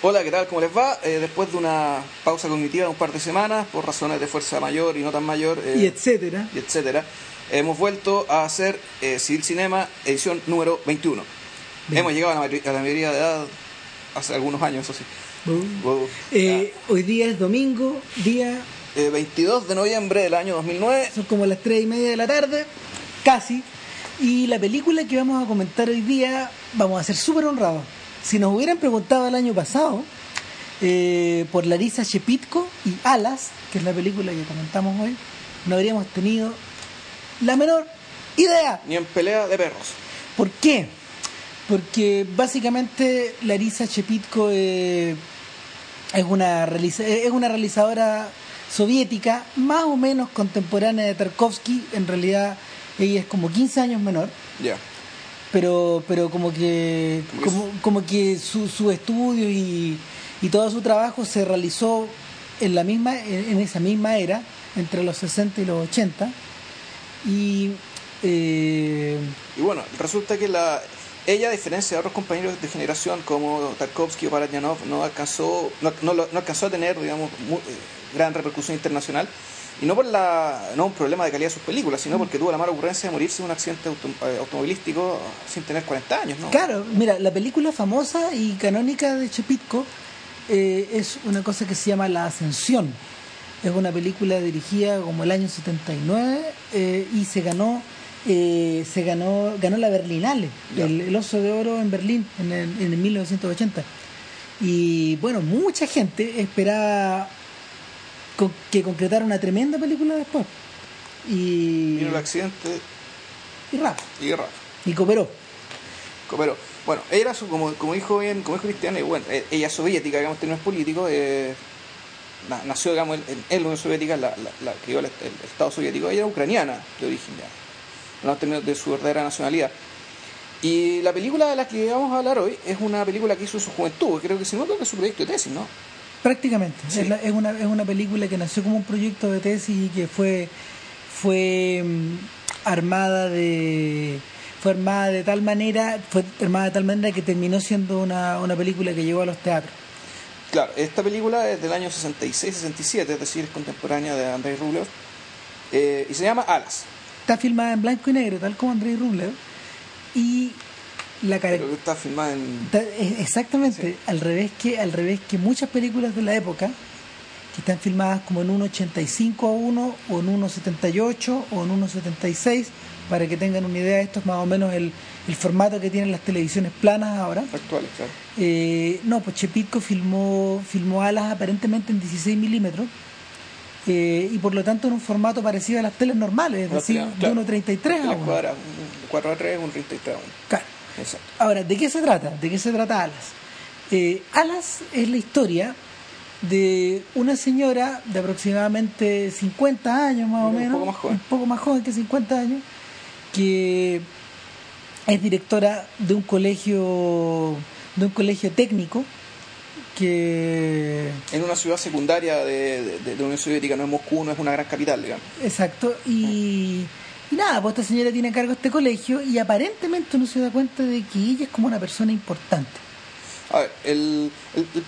Hola, ¿qué tal? ¿Cómo les va? Eh, después de una pausa cognitiva de un par de semanas, por razones de fuerza mayor y no tan mayor, eh, y etcétera. y etcétera, hemos vuelto a hacer eh, Civil Cinema, edición número 21. Bien. Hemos llegado a la, mayor- a la mayoría de edad hace algunos años, eso sí. Wow. Eh, hoy día es domingo, día, Eh, 22 de noviembre del año 2009. son como las tres y media de la tarde, casi. Y la película que vamos a comentar hoy día, vamos a ser súper honrados. Si nos hubieran preguntado el año pasado eh, por Larisa Shepitko y Alas, que es la película que comentamos hoy, no habríamos tenido la menor idea. Ni en pelea de perros. ¿Por qué? Porque básicamente Larisa Shepitko eh, es, una realiza- es una realizadora soviética más o menos contemporánea de Tarkovsky. En realidad ella es como 15 años menor, Ya. Pero, pero como que, Como como, que su, su estudio y, y todo su trabajo se realizó en, la misma, en, esa misma era, entre los 60 y los 80. Y... eh, Y bueno, resulta que la ella, a diferencia de otros compañeros de generación como Tarkovsky o Paradjanov, no alcanzó, no, no no alcanzó a tener, digamos, eh, gran repercusión internacional. Y no por la, no un problema de calidad de sus películas, sino porque tuvo la mala ocurrencia de morirse en un accidente auto- eh, automovilístico sin tener 40 años, ¿no? Claro, mira, la película famosa y canónica de Chepitko eh, es una cosa que se llama La Ascensión. Es una película dirigida como el año 79 eh, y se ganó eh, se ganó ganó la Berlinale, el, el Oso de Oro en Berlín en el, en el 1980. Y bueno, mucha gente esperaba que concretara una tremenda película después. Y, Vino el accidente y rap, y y cooperó. Pero, bueno, ella era su, como, como dijo bien, como dijo Cristiano, y bueno, eh, ella es soviética, digamos, en términos políticos, eh, na- nació, digamos, en, la Unión Soviética, la, la, la crió el, el Estado soviético, ella era ucraniana de origen ya, no en términos de su verdadera nacionalidad. Y la película de la que vamos a hablar hoy es una película que hizo en su juventud, creo que si no creo que es su proyecto de tesis, ¿no? Prácticamente. Sí. Es, la- es una, es una película que nació como un proyecto de tesis y que fue, fue mm, armada de fue armada de tal manera fue armada de tal manera que terminó siendo una, una película que llegó a los teatros. Claro, esta película es del año 66-67, es decir, es contemporánea de Andrei Rublev, eh, y se llama Alas. Está filmada en blanco y negro, tal como Andrei Rublev. Y la está filmada en... Exactamente, al revés que al revés que muchas películas de la época que están filmadas como en 1.85 a 1 o en 1.78 o en 1.76 para que tengan una idea esto es más o menos el, el formato que tienen las televisiones planas ahora actuales, claro. Eh, no pues Chepitko filmó filmó alas aparentemente en 16 milímetros eh, y por lo tanto en un formato parecido a las teles normales es decir Claro. de 1.33 a La 1 cuadra, un 4 a 3, un 33 a 1. Claro. Exacto. Ahora, ¿de qué se trata? ¿De qué se trata Alas? Eh, Alas es la historia de una señora de aproximadamente 50 años más o Un menos, poco más joven. un poco más joven que 50 años, que es directora de un colegio de un colegio técnico que En una ciudad secundaria de, de- de la Unión Soviética, no es Moscú, no es una gran capital, digamos. exacto y, y nada, pues esta señora tiene a cargo este colegio y aparentemente uno se da cuenta de que ella es como una persona importante. A ver, el, el- el-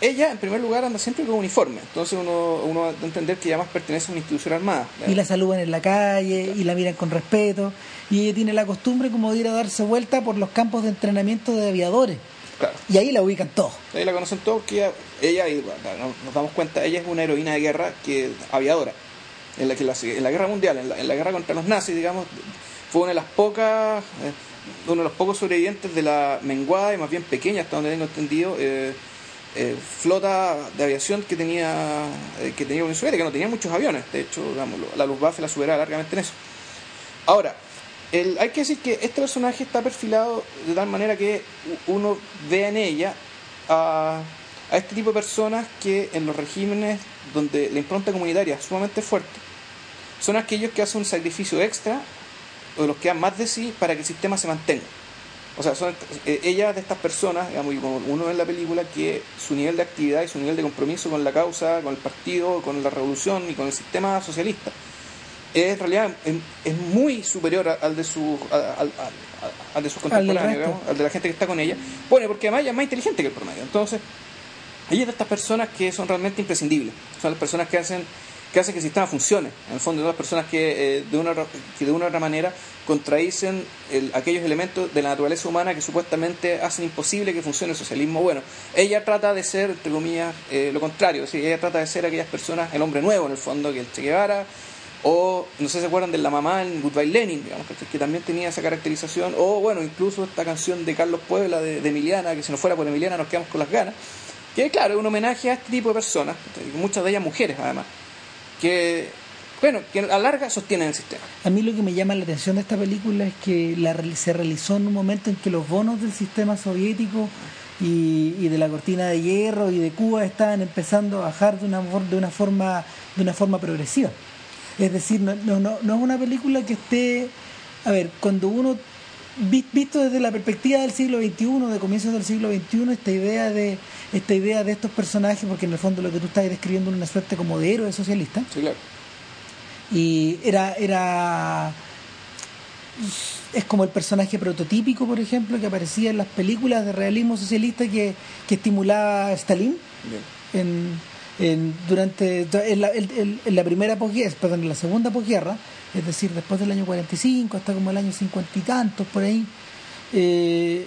ella en primer lugar anda siempre con uniforme, entonces uno, uno va a entender que ella más pertenece a una institución armada. y la saludan en la calle y la miran con respeto y ella tiene la costumbre como de ir a darse vuelta por los campos de entrenamiento de aviadores Claro. y ahí la ubican todos Ahí la conocen todos porque ella, ella y bueno, nos- nos damos cuenta, ella es una heroína de guerra que aviadora. En la, que la, en la guerra mundial, en la, en la guerra contra los nazis, digamos, fue una de las pocas, eh, uno de los pocos sobrevivientes de la menguada y más bien pequeña, hasta donde tengo entendido, eh, eh, flota de aviación que tenía que tenía Unión Soviética, que no tenía muchos aviones, de hecho, digamos, la Luftwaffe la superaba largamente en eso. Ahora, el- hay que decir que este personaje está perfilado de tal manera que uno vea en ella a, a este tipo de personas que en los regímenes donde la impronta comunitaria es sumamente fuerte, son aquellos que hacen un sacrificio extra o los que dan más de sí para que el sistema se mantenga. O sea, son eh, ellas de estas personas, digamos, y como uno ve en la película, que su nivel de actividad y su nivel de compromiso con la causa, con el partido, con la revolución y con el sistema socialista es en realidad es, es muy superior al de su al, al- al- al de sus contemporáneos, digamos, al de la gente que está con ella. Bueno, porque además ella es más inteligente que el promedio. Entonces, es de estas personas que son realmente imprescindibles. Son las personas que hacen que hace que el sistema funcione. En el fondo, son las personas que, eh, de una, que de una u otra manera contradicen aquellos elementos de la naturaleza humana que supuestamente hacen imposible que funcione el socialismo. Bueno, ella trata de ser, entre comillas, eh, lo contrario. ella trata de ser aquellas personas, el hombre nuevo en el fondo, que el Che Guevara, o no sé si se acuerdan de la mamá en Goodbye Lenin, digamos, que también tenía esa caracterización, o bueno, incluso esta canción de Carlos Puebla, de, de Emiliana, que si no fuera por Emiliana nos quedamos con las ganas, que claro, es un homenaje a este tipo de personas, muchas de ellas mujeres además que, bueno, que a larga sostienen el sistema. A mí lo que me llama la atención de esta película es que la, se realizó en un momento en que los bonos del sistema soviético y, de la cortina de hierro y de Cuba estaban empezando a bajar de una, de una, forma, de una forma progresiva. Es decir, no, no, no es una película que esté... A ver, cuando uno visto desde la perspectiva del siglo XXI, de comienzos del siglo XXI, esta idea de esta idea de estos personajes, porque en el fondo lo que tú estás describiendo es una suerte como de héroe socialista. Sí, claro. Y era, era es como el personaje prototípico, por ejemplo, que aparecía en las películas de realismo socialista que, que estimulaba Stalin en, en, durante en la, en, la primera posguerra, perdón, en la segunda posguerra, es decir, después del año 45 hasta como el año 50 y tantos, por ahí, eh,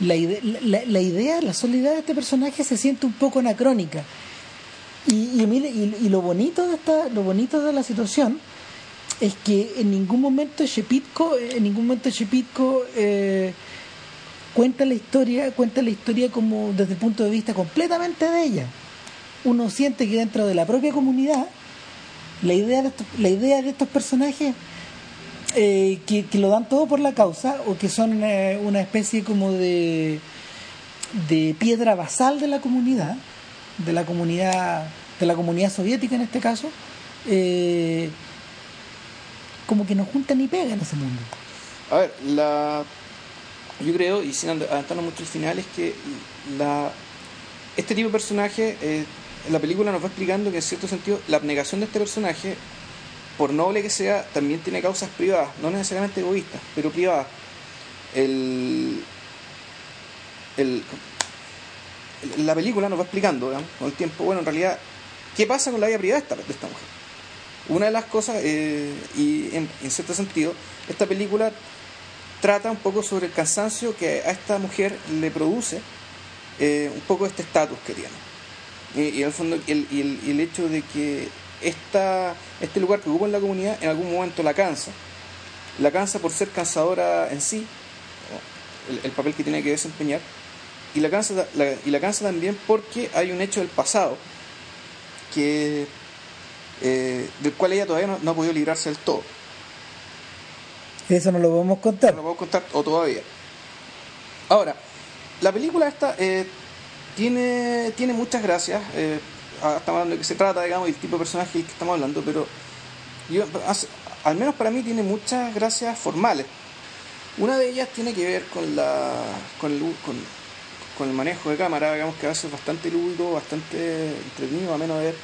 la, la, la, idea, la soledad de este personaje se siente un poco anacrónica. Y, y, y, lo bonito de esta, lo bonito de la situación es que en ningún momento Shepitko, en ningún momento Shepitko eh, cuenta la historia, cuenta la historia como desde el punto de vista completamente de ella. Uno siente que dentro de la propia comunidad la idea de estos, la idea de estos personajes eh, que, lo dan todo por la causa o que son eh, una especie como de de piedra basal de la comunidad de la comunidad de la comunidad soviética en este caso eh, como que no juntan ni pegan en ese mundo. A ver la yo creo y sin adelantarnos mucho al final es que la este tipo de personaje la película nos va explicando que en cierto sentido la abnegación de este personaje, por noble que sea, también tiene causas privadas, no necesariamente egoístas, pero privadas. El, la película nos va explicando con el tiempo, bueno, en realidad, qué pasa con la vida privada de esta, de esta mujer. Una de las cosas, eh, y en, cierto sentido, esta película trata un poco sobre el cansancio que a esta mujer le produce eh, un poco este estatus que tiene y, al fondo el, y el, el, hecho de que esta, este lugar que ocupa en la comunidad en algún momento la cansa. La cansa por ser cansadora en sí, el, papel que tiene que desempeñar, y la, cansa, y la cansa también porque hay un hecho del pasado que eh, del cual ella todavía no, ha podido librarse del todo. Eso no lo podemos contar. No lo podemos contar, o todavía. Ahora, la película esta eh, tiene, tiene muchas gracias. Eh, estamos hablando de qué se trata, digamos, y el tipo de personaje del que estamos hablando, pero yo, al menos para mí tiene muchas gracias formales. Una de ellas tiene que ver con la con el, con, el manejo de cámara, digamos que a veces es bastante lúdico, bastante entretenido, a menos de ver,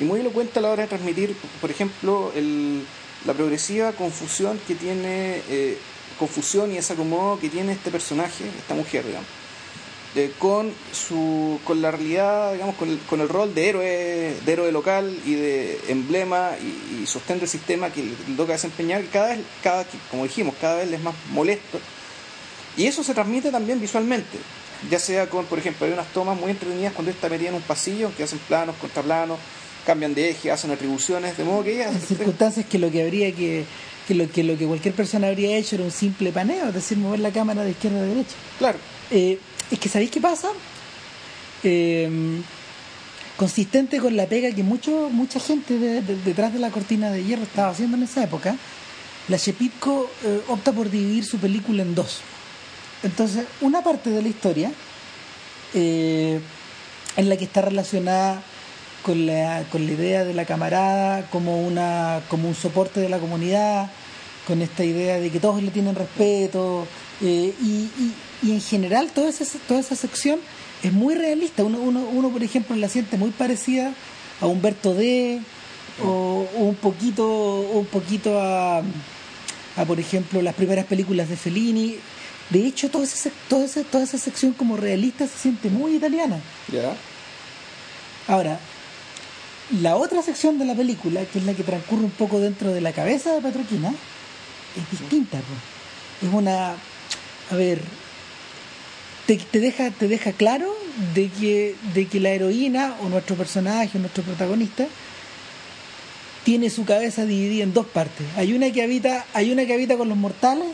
y muy elocuente a la hora de transmitir, por ejemplo, el, la progresiva confusión que tiene, eh, confusión y ese acomodo que tiene este personaje, esta mujer, digamos con su con la realidad digamos con el, con el rol de héroe de héroe local y de emblema y, sostén del sistema que le toca desempeñar cada vez cada como dijimos cada vez es más molesto. Y eso se transmite también visualmente ya sea con por ejemplo hay unas tomas muy entretenidas cuando está metida en un pasillo que hacen planos contraplanos cambian de eje hacen atribuciones de modo que ella en circunstancias que lo que habría que que lo que lo que cualquier persona habría hecho era un simple paneo es decir mover la cámara de izquierda a derecha. Claro. Eh, es que ¿sabéis qué pasa? Em, consistente con la pega que mucho, mucha gente detrás de la cortina de hierro estaba haciendo en esa época, la Shepitko eh, opta por dividir su película en dos. Entonces, una parte de la historia eh, en la que está relacionada con la, con la idea de la camarada como, una, como un soporte de la comunidad, con esta idea de que todos le tienen respeto, eh, y, y en general toda esa, toda esa sección es muy realista. Uno, uno, uno, por ejemplo, la siente muy parecida a Humberto D. O, un poquito un poquito a, a, por ejemplo, las primeras películas de Fellini. De hecho, toda esa, toda esa, toda esa sección como realista se siente muy italiana. Ya. Ahora, la otra sección de la película, que es la que transcurre un poco dentro de la cabeza de Petroquina, es distinta. Es una... A ver, te, te deja, te deja claro de que, de que la heroína o nuestro personaje o nuestro protagonista tiene su cabeza dividida en dos partes. Hay una que habita, hay una que habita con los mortales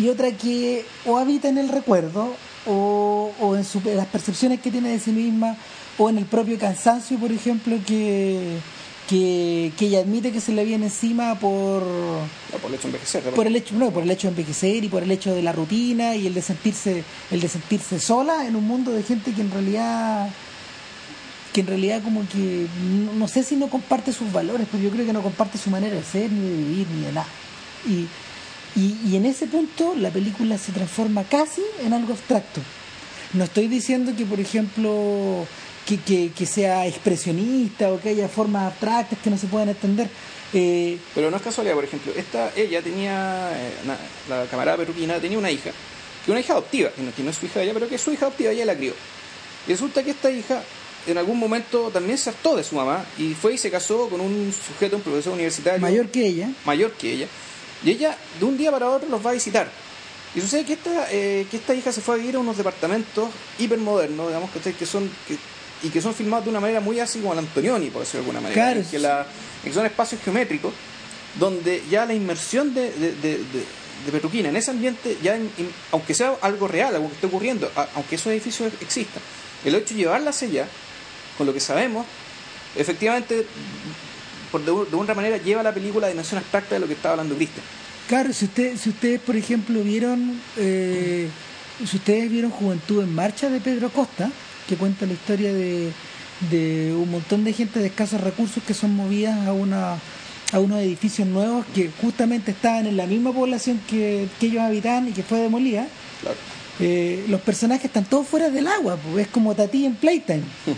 y otra que o habita en el recuerdo o, o en, en las percepciones que tiene de sí misma o en el propio cansancio, por ejemplo, que, que, que ella admite que se le viene encima por, No, por el hecho de envejecer. de por el hecho no, por el hecho de envejecer y por el hecho de la rutina y el de sentirse el de sentirse sola en un mundo de gente que en realidad que en realidad como que no, no sé si no comparte sus valores pero yo creo que no comparte su manera de ser ni de vivir ni de nada y, y, y en ese punto la película se transforma casi en algo abstracto no estoy diciendo que por ejemplo que, que, que sea expresionista o que haya formas abstractas que no se puedan entender eh, Pero no es casualidad, por ejemplo, esta, ella tenía, eh, la camarada peruquina tenía una hija, que una hija adoptiva, que no, que no es su hija de ella, pero que es su hija adoptiva, ella la crió. Y resulta que esta hija en algún momento también se hartó de su mamá y fue y se casó con un sujeto, un profesor universitario mayor que ella mayor que ella, y ella de un día para otro los va a visitar. Y sucede que esta, eh, que esta hija se fue a vivir a unos departamentos hipermodernos, digamos, ¿cachai? que son que, y que son filmados de una manera muy así como el Antonioni, por decirlo de alguna manera. Claro. que, la, en que son espacios geométricos, donde ya la inmersión de, de, de, de- Peruquina en ese ambiente, ya en- aunque sea algo real, algo que esté ocurriendo, a- aunque esos edificios existan, el hecho de llevarla hacia allá, con lo que sabemos, efectivamente, por de, una manera, lleva la película a dimensión abstracta de lo que estaba hablando Cristian. Claro, si, usted, si ustedes, por ejemplo, vieron, eh, si ustedes vieron Juventud en Marcha de Pedro Costa, que cuenta la historia de, de un montón de gente de escasos recursos que son movidas a una a unos edificios nuevos que justamente estaban en la misma población que, que ellos habitaban y que fue demolida, Claro. eh, los personajes están todos fuera del agua, pues, es como Tati en Playtime.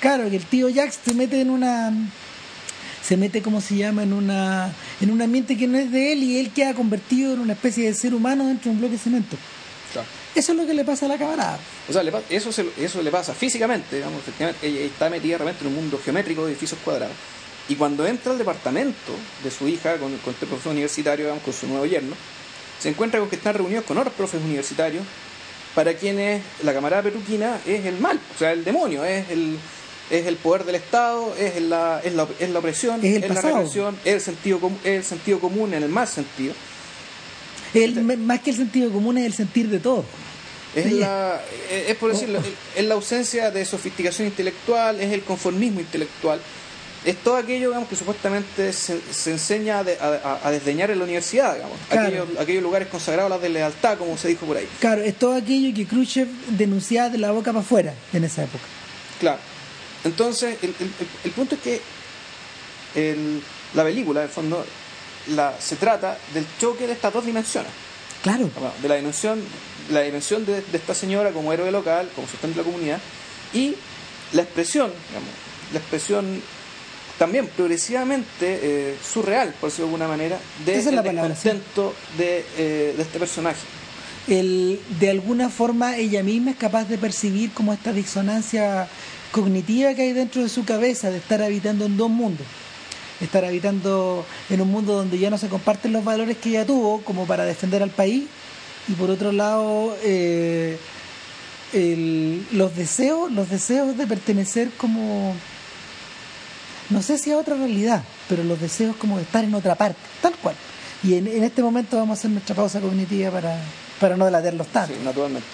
Claro, que el tío Jax se mete en una se mete como se llama en una en un ambiente que no es de él y él queda convertido en una especie de ser humano dentro de un bloque de cemento. Claro. Eso es lo que le pasa a la camarada. O sea, le eso, se- eso le pasa físicamente, digamos, efectivamente, ella está metida de repente en un mundo geométrico de edificios cuadrados. Y cuando entra al departamento de su hija, con, con este profesor universitario, digamos, con su nuevo yerno, se encuentra con que están reunidos con otros profes universitarios, para quienes la camarada peruquina es el mal, o sea, el demonio, es el, es el poder del Estado, es la, es la, es la opresión, Es el la represión, es el, sentido, es el sentido común en el mal sentido. El- me- más que el sentido común es el sentir de todo. Es, la, es es por decirlo, es- es la ausencia de sofisticación intelectual, es el conformismo intelectual, es todo aquello digamos, que supuestamente se, se enseña a, de- a- a desdeñar en la universidad, digamos, Claro. aquellos, aquellos lugares consagrados a la deslealtad, como se dijo por ahí. Claro, es todo aquello que Khrushchev denunciaba de la boca para afuera en esa época. Claro. Entonces, el, el- punto es que el- la película, en el fondo, la, se trata del choque de estas dos dimensiones. Claro. Bueno, de la dimensión, la dimensión de, de esta señora como héroe local, como sustento de la comunidad, y la expresión, digamos, la expresión también progresivamente eh, surreal, por decirlo de alguna manera, de es el sí. descontento de, eh, de este personaje. el, de alguna forma ella misma es capaz de percibir como esta disonancia cognitiva que hay dentro de su cabeza de estar habitando en dos mundos. Estar habitando en un mundo donde ya no se comparten los valores que ella tuvo como para defender al país. Y por otro lado eh, el- los deseos los deseos de pertenecer como no sé si a otra realidad pero los deseos como de estar en otra parte tal cual. Y en, en este momento vamos a hacer nuestra pausa cognitiva para, para no delatarlos tanto. Sí, naturalmente.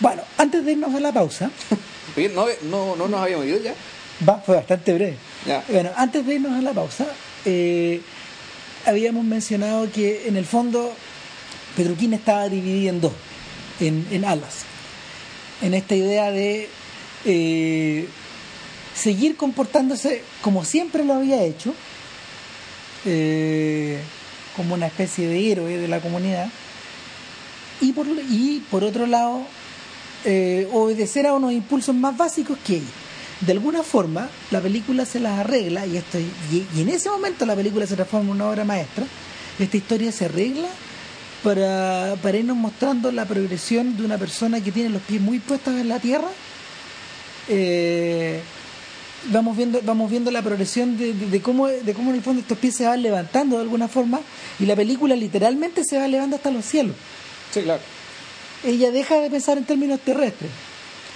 bueno antes de irnos a la pausa No, no, no nos habíamos ido ya. va fue bastante breve Ya. Bueno, antes de irnos a la pausa, eh, habíamos mencionado que en el fondo Petruquín estaba dividida en dos, en, en alas, en esta idea de eh, seguir comportándose como siempre lo había hecho, eh, como una especie de héroe de la comunidad, y por, y por otro lado, eh, obedecer a unos impulsos más básicos que ella. De alguna forma, la película se las arregla, y, esto, y, en ese momento la película se transforma en una obra maestra, esta historia se arregla para, para irnos mostrando la progresión de una persona que tiene los pies muy puestos en la tierra. Eh, vamos viendo vamos viendo la progresión de, cómo de cómo en el fondo estos pies se van levantando de alguna forma y la película literalmente se va elevando hasta los cielos. Sí, claro. Ella deja de pensar en términos terrestres.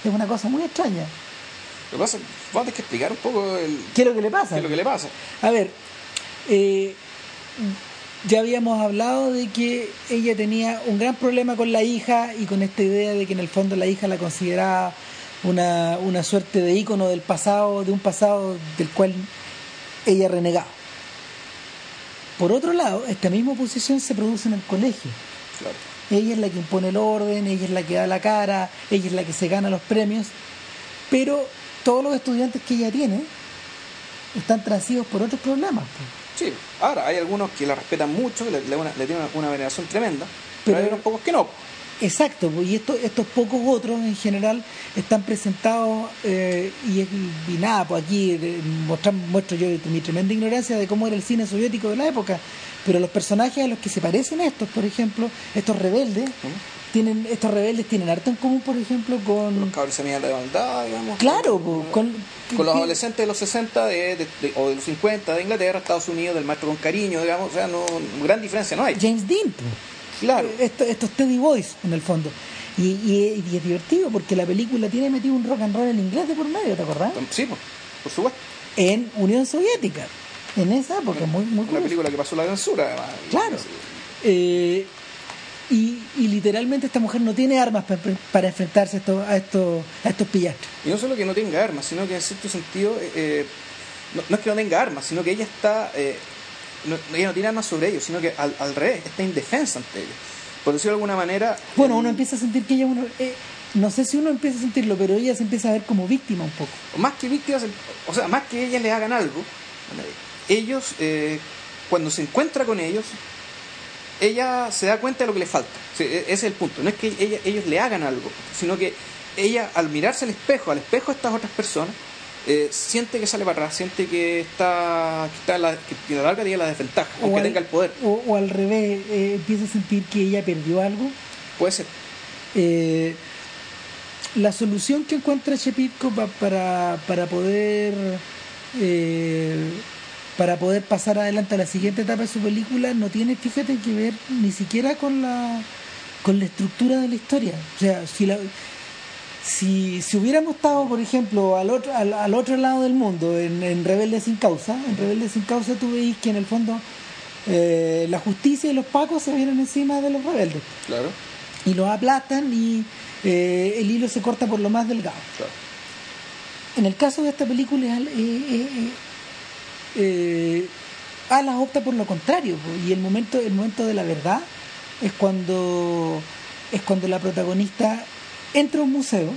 Es una cosa muy extraña. Lo que pasa, vamos a tener que explicar un poco el, ¿Qué es lo que le pasa? qué es lo que le pasa. A ver, eh, ya habíamos hablado de que ella tenía un gran problema con la hija y con esta idea de que en el fondo la hija la consideraba una, una suerte de ícono del pasado, de un pasado del cual ella renegaba. Por otro lado, esta misma posición se produce en el colegio. Claro. Ella es la que impone el orden, ella es la que da la cara, ella es la que se gana los premios, pero todos los estudiantes que ella tiene están transidos por otros problemas. pues. Sí, ahora hay algunos que la respetan mucho, le, le, tienen una, una veneración tremenda, pero, Pero- hay unos pocos que no. Exacto, y estos, estos pocos otros en general están presentados eh, y, y nada, pues aquí eh, mostrar- muestro yo mi tremenda ignorancia de cómo era el cine soviético de la época, pero los personajes a los que se parecen estos, por ejemplo, estos rebeldes, tienen estos rebeldes tienen harto en común, por ejemplo, Los con... cabros semillas de maldad, digamos. Claro, con, pues, con, con los adolescentes de los 60 de, de- de- o de los 50 de Inglaterra, Estados Unidos, del maestro con cariño, digamos, o sea, no, gran diferencia no hay. James Dean, pues. Claro. Esto- estos Teddy Boys en el fondo. Y, y- y es divertido porque la película tiene metido un rock and roll en inglés de por medio, ¿te acordás? Sí, pues, por supuesto. En Unión Soviética. En esa época, muy, muy Una curioso. película que pasó la censura, además. Claro. Eh, y, y literalmente esta mujer no tiene armas para, para enfrentarse a estos, a estos, a estos pillastres. Y no solo que no tenga armas, sino que en cierto sentido, eh, eh, no, no es que no tenga armas, sino que ella está, eh, no, ella no tiene armas sobre ellos, sino que al, al revés, está indefensa ante ellos. Por decirlo de alguna manera... Bueno, el- uno empieza a sentir que ella, uno, eh, no sé si uno empieza a sentirlo, pero ella se empieza a ver como víctima un poco. más que víctimas, o sea, más que ellas les hagan algo, ellos, eh, cuando se encuentra con ellos, ella se da cuenta de lo que le falta. E- ese es el punto. No es que ella- ellos le hagan algo, sino que ella, al mirarse al espejo, al espejo de estas otras personas, eh, siente que sale para atrás, siente que está, que está la, que a la larga tiene la desventaja, aunque al, tenga el poder. o, o al revés, eh, empieza a sentir que ella perdió algo. Puede ser. Eh, la solución que encuentra Chepitko pa- para, para poder eh, para poder pasar adelante a la siguiente etapa de su película no tiene fíjate que ver ni siquiera con la con la estructura de la historia o sea si la si, si hubiéramos estado por ejemplo al otro al, al otro lado del mundo en, en Rebelde sin causa en Rebelde sin causa tú veis que en el fondo eh, la justicia y los pacos se vienen encima de los rebeldes Claro, y los aplastan y eh, el hilo se corta por lo más delgado. claro. En el caso de esta película, eh, eh, Alas opta por lo contrario y el momento, el momento de la verdad es cuando es cuando la protagonista entra a un museo,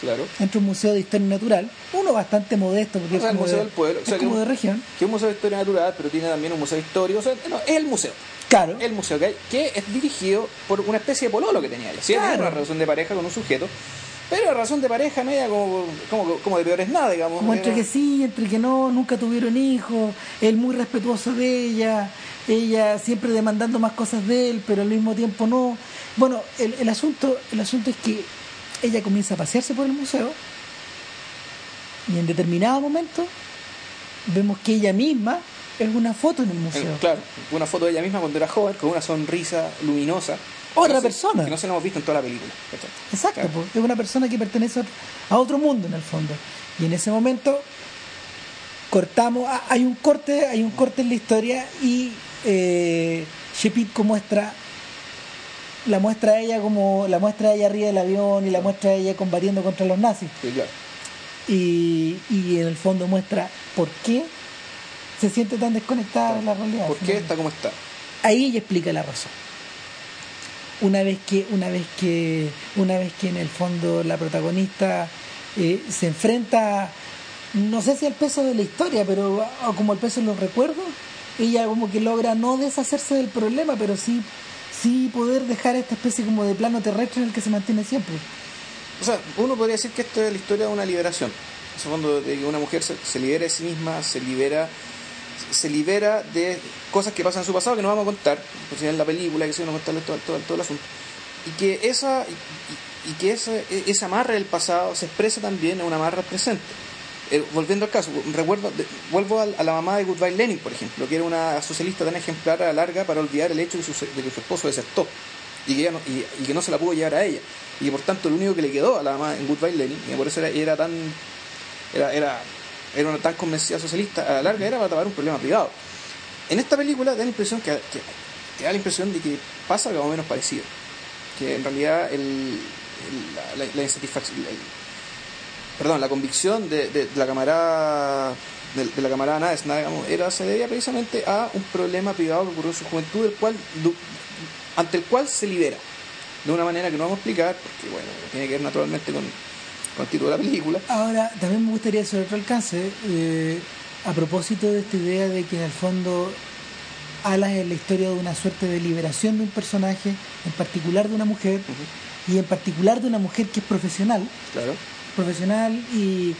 Claro. entra a un museo de historia natural, uno bastante modesto porque O sea, es el como, Museo de, del Pueblo, o es sea, que como de región. Que es un museo de historia natural, pero tiene también un museo histórico. O sea, no, es el museo. Claro, el museo que hay, que es dirigido por una especie de pololo que tenía ella. Sí, Claro. una relación de pareja con un sujeto, pero la relación de pareja no era como, como, como de peores nada, digamos. Como entre que sí, entre que no, nunca tuvieron hijos, él muy respetuoso de ella, ella siempre demandando más cosas de él, pero al mismo tiempo no. Bueno, el, el asunto, el asunto es que ella comienza a pasearse por el museo y en determinado momento vemos que ella misma es una foto en el eh, museo. claro, una foto de ella misma cuando era joven, con una sonrisa luminosa. Otra Que no se- persona. Que no se la hemos visto en toda la película. Exacto, Claro. pues, es una persona que pertenece a otro- mundo en el fondo. Y en ese momento cortamos, ah, hay un corte, hay un corte en la historia y eh, Shepitko muestra la muestra a ella como la muestra a ella arriba del avión y la muestra a ella combatiendo contra los nazis Sí, claro. y, y en el fondo muestra por qué se siente tan desconectada de la realidad. ¿Por qué está como está? ahí ella explica la razón una vez que una vez que una vez que en el fondo la protagonista eh, se enfrenta no sé si al peso de la historia pero como al peso de los recuerdos ella como que logra no deshacerse del problema pero sí sí poder dejar esta especie como de plano terrestre en el que se mantiene siempre O sea, uno podría decir que esto es la historia de una liberación. En el fondo, de que una mujer se, se libera de sí misma, se libera se libera de cosas que pasan en su pasado que no vamos a contar, por si en la película, que si no contarle todo, todo, todo el asunto. Y que esa y, que esa, esa amarra del pasado se expresa también en una amarra presente. Eh, volviendo al caso, recuerdo, vuelvo a, la mamá de Goodbye Lenin, por ejemplo, que era una socialista tan ejemplar a la larga para olvidar el hecho de, su, de que su esposo desertó y que, ella no, y, que no se la pudo llevar a ella. Y por tanto lo único que le quedó a la mamá en Goodbye Lenin, y por eso era, era tan era, era, era una tan convencida socialista, a la larga era para tapar un problema privado. En esta película da la impresión que, que, que da la impresión de que pasa algo menos parecido. Que en realidad la, insatisfacción, perdón, la convicción de, de- de la camarada de, de la camarada digamos, era, se debía precisamente a un problema privado que ocurrió en su juventud, del cual, du- ante el cual se libera. De una manera que no vamos a explicar, porque bueno, tiene que ver naturalmente con, con el título de la película. Ahora, también me gustaría hacer otro alcance, eh, a propósito de esta idea de que en el fondo Alas es la historia de una suerte de liberación de un personaje, en particular de una mujer, y en particular de una mujer que es profesional, Claro. Profesional y,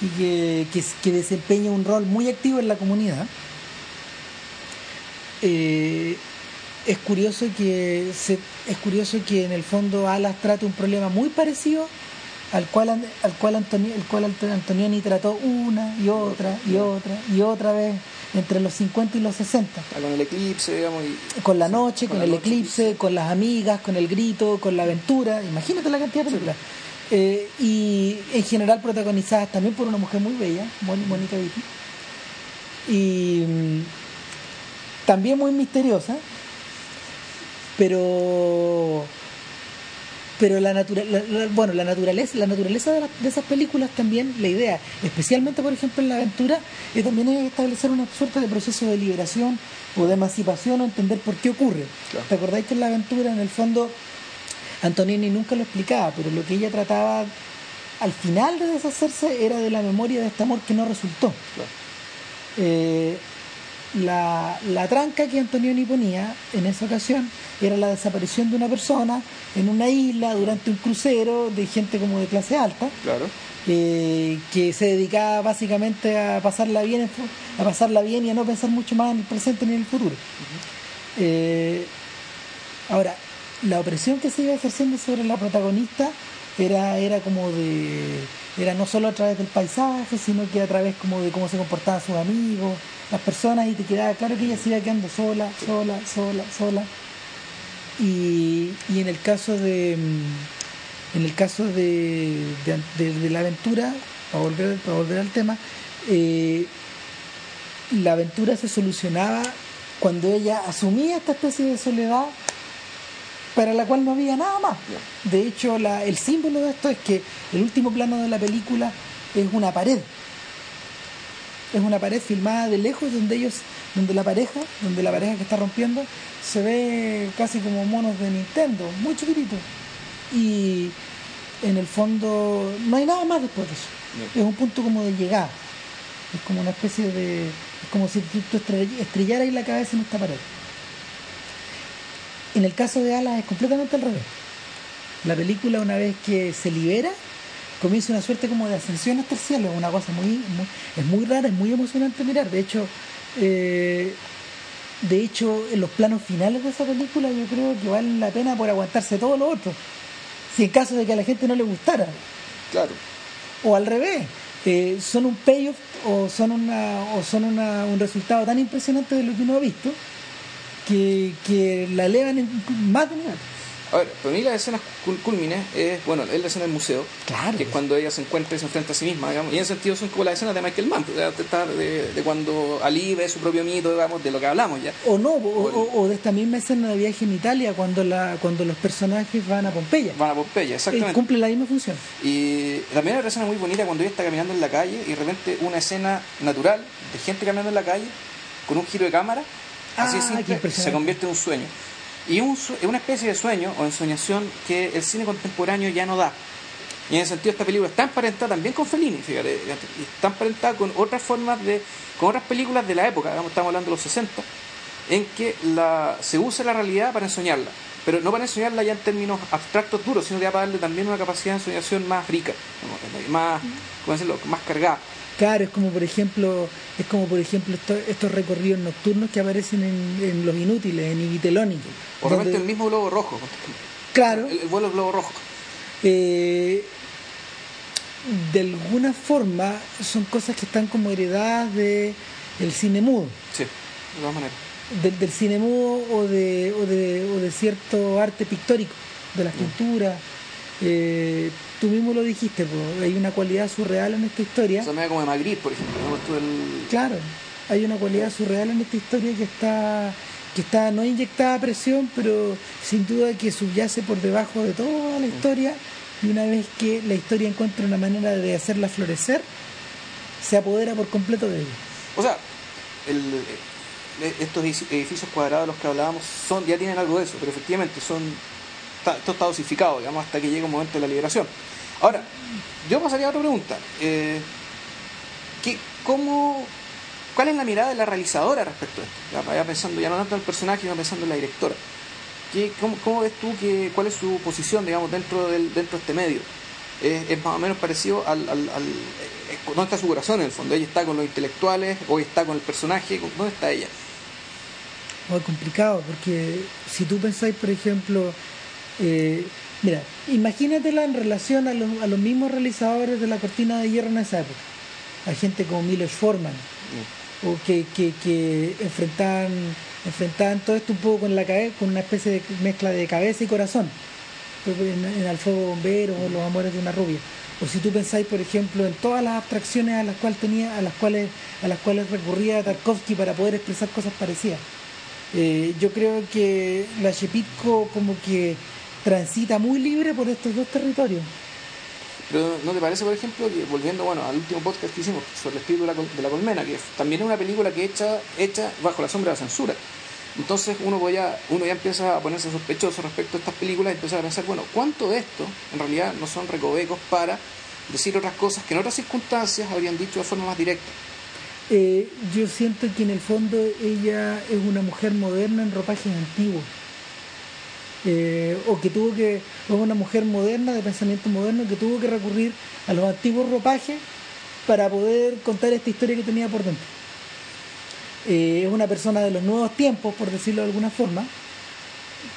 y que, que, que desempeña un rol muy activo en la comunidad. Eh, es curioso que se, es curioso que en el fondo Alas trate un problema muy parecido al cual al cual Antoni- el cual Ant- Antonioni trató una y otra y otra y otra vez entre los 50 y los 60 Ah, con el eclipse, digamos, y con la noche, Con con, la el noche, eclipse, con las amigas, con el grito, con la aventura. Imagínate la cantidad de películas. Eh, y en general protagonizadas también por una mujer muy bella, Mon- Mónica Vitti. Y mm, también muy misteriosa, pero pero la, natura- la- la- bueno la naturaleza la naturaleza de, la- de esas películas también la idea especialmente por ejemplo en la aventura es también es establecer una suerte de proceso de liberación o de emancipación o entender por qué ocurre Claro. te acordáis que en la aventura en el fondo Antonini nunca lo explicaba pero lo que ella trataba al final de deshacerse era de la memoria de este amor que no resultó. Eh, la, la tranca que Antonioni ponía en esa ocasión era la desaparición de una persona en una isla durante un crucero de gente como de clase alta claro. eh, que se dedicaba básicamente a pasarla bien a pasarla bien y a no pensar mucho más en el presente ni en el futuro. Eh, ahora la opresión que se iba ejerciendo sobre la protagonista era era como de era no solo a través del paisaje sino que a través como de cómo se comportaban sus amigos las personas y te quedaba claro que ella se iba quedando sola sola sola sola. Y, y en el caso de mm, en el caso de, de, la aventura para volver para volver al tema eh, la aventura se solucionaba cuando ella asumía esta especie de soledad para la cual no había nada más. De hecho, la- el símbolo de esto es que el último plano de la película es una pared. Es una pared filmada de lejos donde ellos, donde la pareja, donde la pareja que está rompiendo, se ve casi como monos de Nintendo, muy chiquitito. Y en el fondo no hay nada más después de eso. Es un punto como de llegada. Es como una especie de. Es como si tú tú estrell- estrellaras la cabeza en esta pared. En el caso de Alas es completamente al revés. La película, una vez que se libera, comienza una suerte como de ascensión hasta el cielo. Es una cosa muy, muy- es muy rara, es muy emocionante mirar. De hecho, eh, de hecho, en los planos finales de esa película, yo creo que valen la pena por aguantarse todo lo otro. Si en caso de que a la gente no le gustara Claro. o al revés eh, son un payoff o son una o son una- un resultado tan impresionante de lo que uno ha visto que, que la elevan en más de nivel A ver, para mí las escenas cul- culmines es, bueno, es la escena del museo, Claro. que es cuando ella se encuentra y se enfrenta a sí misma, digamos, y en ese sentido son como las escenas de Michael Mann, está de, de cuando Ali ve su propio mito, digamos, de lo que hablamos ya. o no o, o- o de esta misma escena de viaje en Italia cuando la cuando los personajes van a Pompeya Van a Pompeya, Eh, exactamente. cumple la misma función Y también hay otra escena muy bonita cuando ella está caminando en la calle y de repente una escena natural de gente caminando en la calle con un giro de cámara, así Ah, simple, se convierte en un sueño. Y un sue- es una especie de sueño o ensoñación que el cine contemporáneo ya no da. Y en ese sentido esta película está emparentada también con Fellini, fíjate, y está emparentada con otras formas de, con otras películas de la época, digamos, estamos hablando de los 60, en que la, se usa la realidad para ensoñarla, pero no para ensoñarla ya en términos abstractos duros, sino ya para darle también una capacidad de ensoñación más rica, más, ¿cómo decirlo?, más cargada. Claro, es como por ejemplo, es como por ejemplo estos, estos recorridos nocturnos que aparecen en, en Los Inútiles, en Ibiteloni. O el mismo globo rojo. Claro. El, el vuelo globo rojo. Eh, de alguna forma son cosas que están como heredadas de el cine mudo. Sí, de todas maneras. Del, del cine mudo o de, o, de, o de cierto arte pictórico, de las pinturas. Eh, tú mismo lo dijiste, po, hay una cualidad surreal en esta historia. Eso me da como de Magritte, por ejemplo. Claro, hay una cualidad surreal en esta historia que está que está no inyectada a presión, pero sin duda que subyace por debajo de toda la historia y una vez que la historia encuentra una manera de hacerla florecer, se apodera por completo de ella. O sea, el- eh, estos edificios cuadrados de los que hablábamos son ya tienen algo de eso, pero efectivamente son está- esto está dosificado, digamos, hasta que llega un momento de la liberación. Ahora, yo pasaría a otra pregunta. Eh, ¿qué, cómo, ¿Cuál es la mirada de la realizadora respecto a esto? Ya, pensando, ya no tanto en el personaje, sino pensando en la directora. ¿Qué, cómo, ves tú que, cuál es su posición, digamos, dentro, del, dentro de este medio? Es, más o menos parecido al, al, al- eh, ¿Dónde está su corazón en el fondo? ¿Ella está con los intelectuales? ¿O está con el personaje? ¿Dónde está ella? Muy complicado, porque si tú pensáis, por ejemplo, eh, mira, imagínatela en relación a, los- a los mismos realizadores de la cortina de hierro en esa época, a gente como Milos Forman, o que, que, que enfrentaban, enfrentaban todo esto un poco con la cabeza, con una especie de mezcla de cabeza y corazón, Pues, en, en Al Fuego Bombero o Los Amores de una Rubia. O si tú pensáis, por ejemplo, en todas las abstracciones a las cuales tenía, a las cuales, a las cuales recurría Tarkovsky para poder expresar cosas parecidas. Eh, yo creo que la como que transita muy libre por estos dos territorios. Pero ¿no te parece, por ejemplo, que volviendo bueno, al último podcast que hicimos sobre el espíritu de la, col- de la colmena, que también es una película que hecha, hecha bajo la sombra de la censura? Entonces uno, voy a, uno ya empieza a ponerse sospechoso respecto a estas películas y empieza a pensar, bueno, ¿cuánto de esto en realidad no son recovecos para decir otras cosas que en otras circunstancias habrían dicho de forma más directa? Eh, yo siento que en el fondo ella es una mujer moderna en ropajes antiguos. Eh, o que tuvo que, o una mujer moderna de pensamiento moderno que tuvo que recurrir a los antiguos ropajes para poder contar esta historia que tenía por dentro. Eh, es una persona de los nuevos tiempos, por decirlo de alguna forma,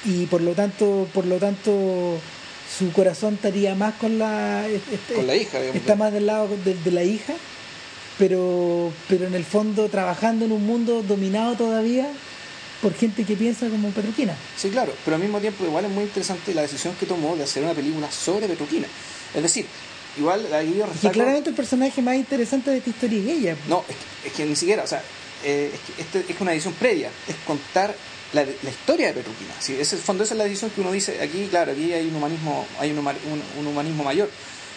y por lo tanto, por lo tanto, su corazón estaría más con la, este- Con la hija, digamos. está más del lado de, de la hija, pero, pero en el fondo trabajando en un mundo dominado todavía por gente que piensa como Petruquina. Sí, claro, pero al mismo tiempo igual es muy interesante la decisión que tomó de hacer una película sobre Petruquina. Es decir, igual ahí yo que resalto- claramente el personaje más interesante de esta historia es ella. No, es que, es que ni siquiera, o sea, eh, es que este es una edición previa, es contar la, la historia de Petruquina. Si ese, en el fondo esa es la edición que uno dice, aquí, claro, aquí hay un humanismo, hay un, un- un humanismo mayor.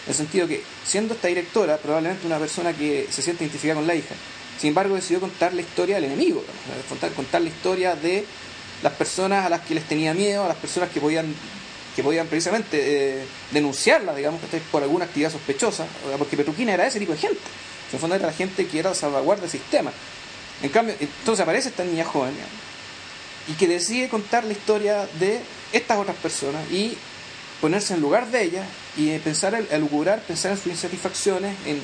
En el sentido que, siendo esta directora, probablemente una persona que se siente identificada con la hija, sin embargo decidió contar la historia del enemigo, contar, contar la historia de las personas a las que les tenía miedo, a las personas que podían que podían precisamente eh, denunciarla, digamos, por alguna actividad sospechosa, porque Petruquina era ese tipo de gente. En el fondo era la gente que era salvaguarda del sistema. En cambio, entonces aparece esta niña joven y que decide contar la historia de estas otras personas y ponerse en lugar de ellas y pensar, el elucubrar, pensar en sus insatisfacciones, en,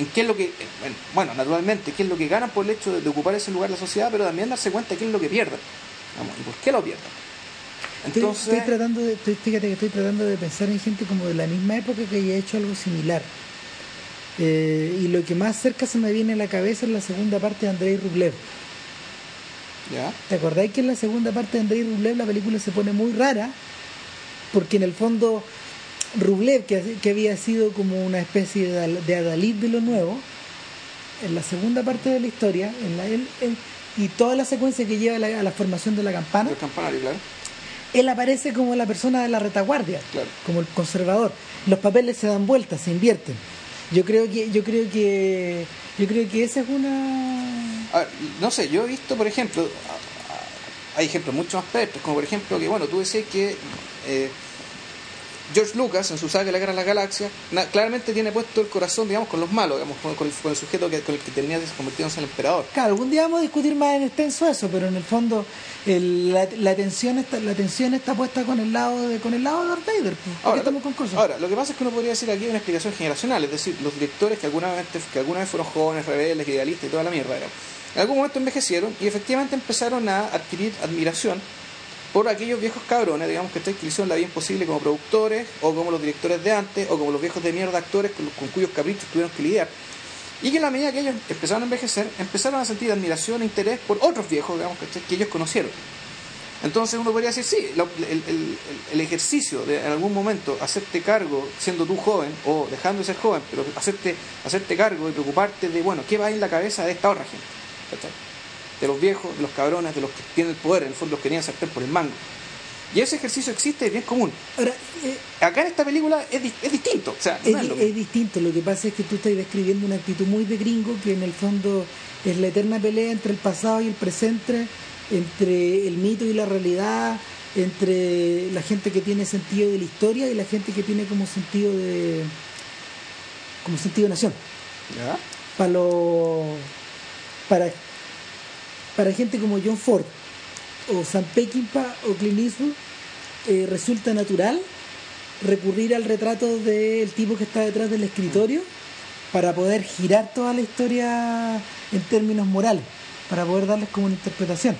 en qué es lo que, en- bueno, naturalmente, qué es lo que ganan por el hecho de, de ocupar ese lugar en la sociedad, pero también darse cuenta de qué es lo que pierden digamos, y por qué lo pierden. Estoy, Entonces, estoy tratando de, estoy- fíjate que estoy tratando de pensar en gente como de la misma época que haya hecho algo similar. Eh, y lo que más cerca se me viene a la cabeza es la segunda parte de Andrei Rublev. ¿ya? ¿Te acordáis que en la segunda parte de Andrei Rublev la película se pone muy rara? Porque en el fondo Rublev, que, que había sido como una especie de, de Adalid de lo nuevo, en la segunda parte de la historia, en la, él- él- y toda la secuencia que lleva a la, a la formación de la campana, claro. él aparece como la persona de la retaguardia, Claro. como el conservador. Los papeles se dan vueltas, se invierten. Yo creo que, yo creo que, yo creo que esa es una ver, no sé, yo he visto, por ejemplo, hay ejemplos mucho más perfectos, como por ejemplo que, bueno, tú decís que eh, George Lucas, en su saga de la Guerra de las Galaxias, na- claramente tiene puesto el corazón, digamos, con los malos, digamos, con, con el, con el sujeto que, con el que termina convirtiéndose en el emperador. Claro, algún día vamos a discutir más en extenso eso, pero en el fondo el- la, la tensión está, la tensión está puesta con el lado de con el lado de Darth Vader. pues. Ahora, lo que pasa es que uno podría decir aquí hay una explicación generacional, es decir, los directores que alguna vez, que alguna vez fueron jóvenes, rebeldes, idealistas y toda la mierda, digamos, en algún momento envejecieron y efectivamente empezaron a adquirir admiración por aquellos viejos cabrones, digamos, que, que hicieron la vida imposible como productores, o como los directores de antes, o como los viejos de mierda actores con, cuyos caprichos tuvieron que lidiar. Y que en la medida que ellos empezaron a envejecer, empezaron a sentir admiración e interés por otros viejos, digamos, ¿cachai? que ellos conocieron. Entonces uno podría decir, sí, el ejercicio de en algún momento hacerte cargo, siendo tú joven, o dejando de ser joven, pero hacerte, hacerte cargo y preocuparte de, bueno, ¿qué va en la cabeza de esta otra gente? De los viejos, de los cabrones, de los que tienen el poder, en el fondo los que tenían sartén por el mango. Y ese ejercicio existe, es bien común. Ahora, eh, Acá en esta película es, di- es distinto, o sea, no es, es di- lo es mismo. distinto, lo que pasa es que tú estás describiendo una actitud muy de gringo que en el fondo es la eterna pelea entre el pasado y el presente, entre el mito y la realidad, entre la gente que tiene sentido de la historia y la gente que tiene como sentido de como sentido de nación. ¿Ya? para lo- para para gente como John Ford o Sam Peckinpah o Clint Eastwood eh, resulta natural recurrir al retrato del tipo que está detrás del escritorio para poder girar toda la historia en términos morales para poder darles como una interpretación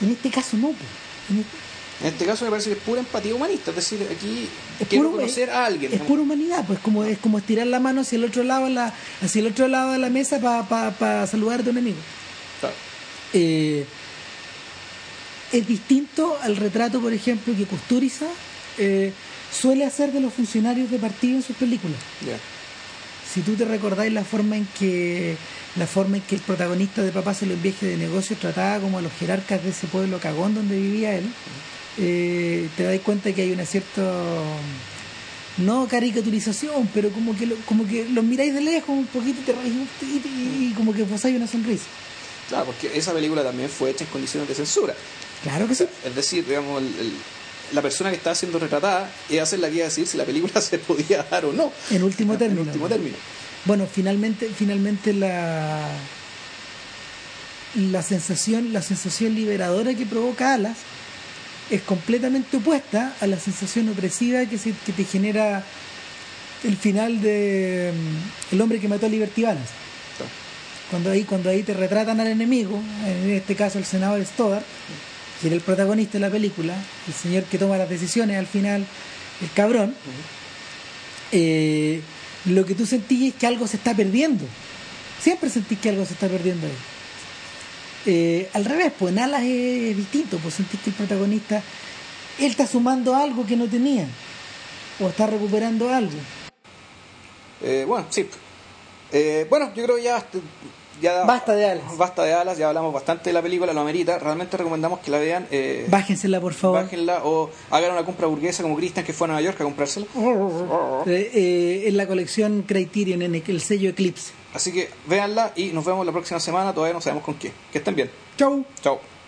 en este caso no pues. En este- En este caso me parece que es pura empatía humanista, es decir, aquí es quiero puro- conocer a alguien. es digamos. pura humanidad pues como es como estirar la mano hacia el otro lado la hacia el otro lado de la mesa para saludar a tu enemigo. Eh, es distinto al retrato, por ejemplo, que Kusturiza eh, suele hacer de los funcionarios de partido en sus películas. Si tú te recordáis la forma en que la forma en que el protagonista de Papá se lo viaje de negocios trataba como a los jerarcas de ese pueblo cagón donde vivía él, eh, te das cuenta que hay una cierta no caricaturización, pero como que lo- como que los miráis de lejos un poquito y te poquito y, y como que posáis una sonrisa. Claro, porque esa película también fue hecha en condiciones de censura. Claro que sí. Es decir, digamos, el- el- la persona que está siendo retratada es hacer la que iba a decir si la película se podía dar o no. En último término. En último término. Bueno, finalmente, finalmente la la sensación, la sensación liberadora que provoca Alas es completamente opuesta a la sensación opresiva que, se- que te genera el final de mm, El hombre que mató a Liberty Balance. Cuando ahí, cuando ahí te retratan al enemigo, en este caso el senador Stoddard, que era el protagonista de la película, el señor que toma las decisiones al final, el cabrón, eh, lo que tú sentís es que algo se está perdiendo. Siempre sentís que algo se está perdiendo ahí. Eh, al revés, pues en Alas es, distinto, pues sentís que el protagonista, él está sumando algo que no tenía, o está recuperando algo. Eh, bueno, sí. Bueno, yo creo que ya, ya Basta de Alas. Basta de alas, ya hablamos bastante de la película, lo amerita. Realmente recomendamos que la vean. Eh, Bájensela, por favor. bájenla o hagan una compra burguesa como Cristian que fue a Nueva York a comprársela. Eh, eh, en la colección Criterion, en el sello Eclipse. Así que véanla y nos vemos la próxima semana. Todavía no sabemos con qué. Que estén bien. Chau. Chao.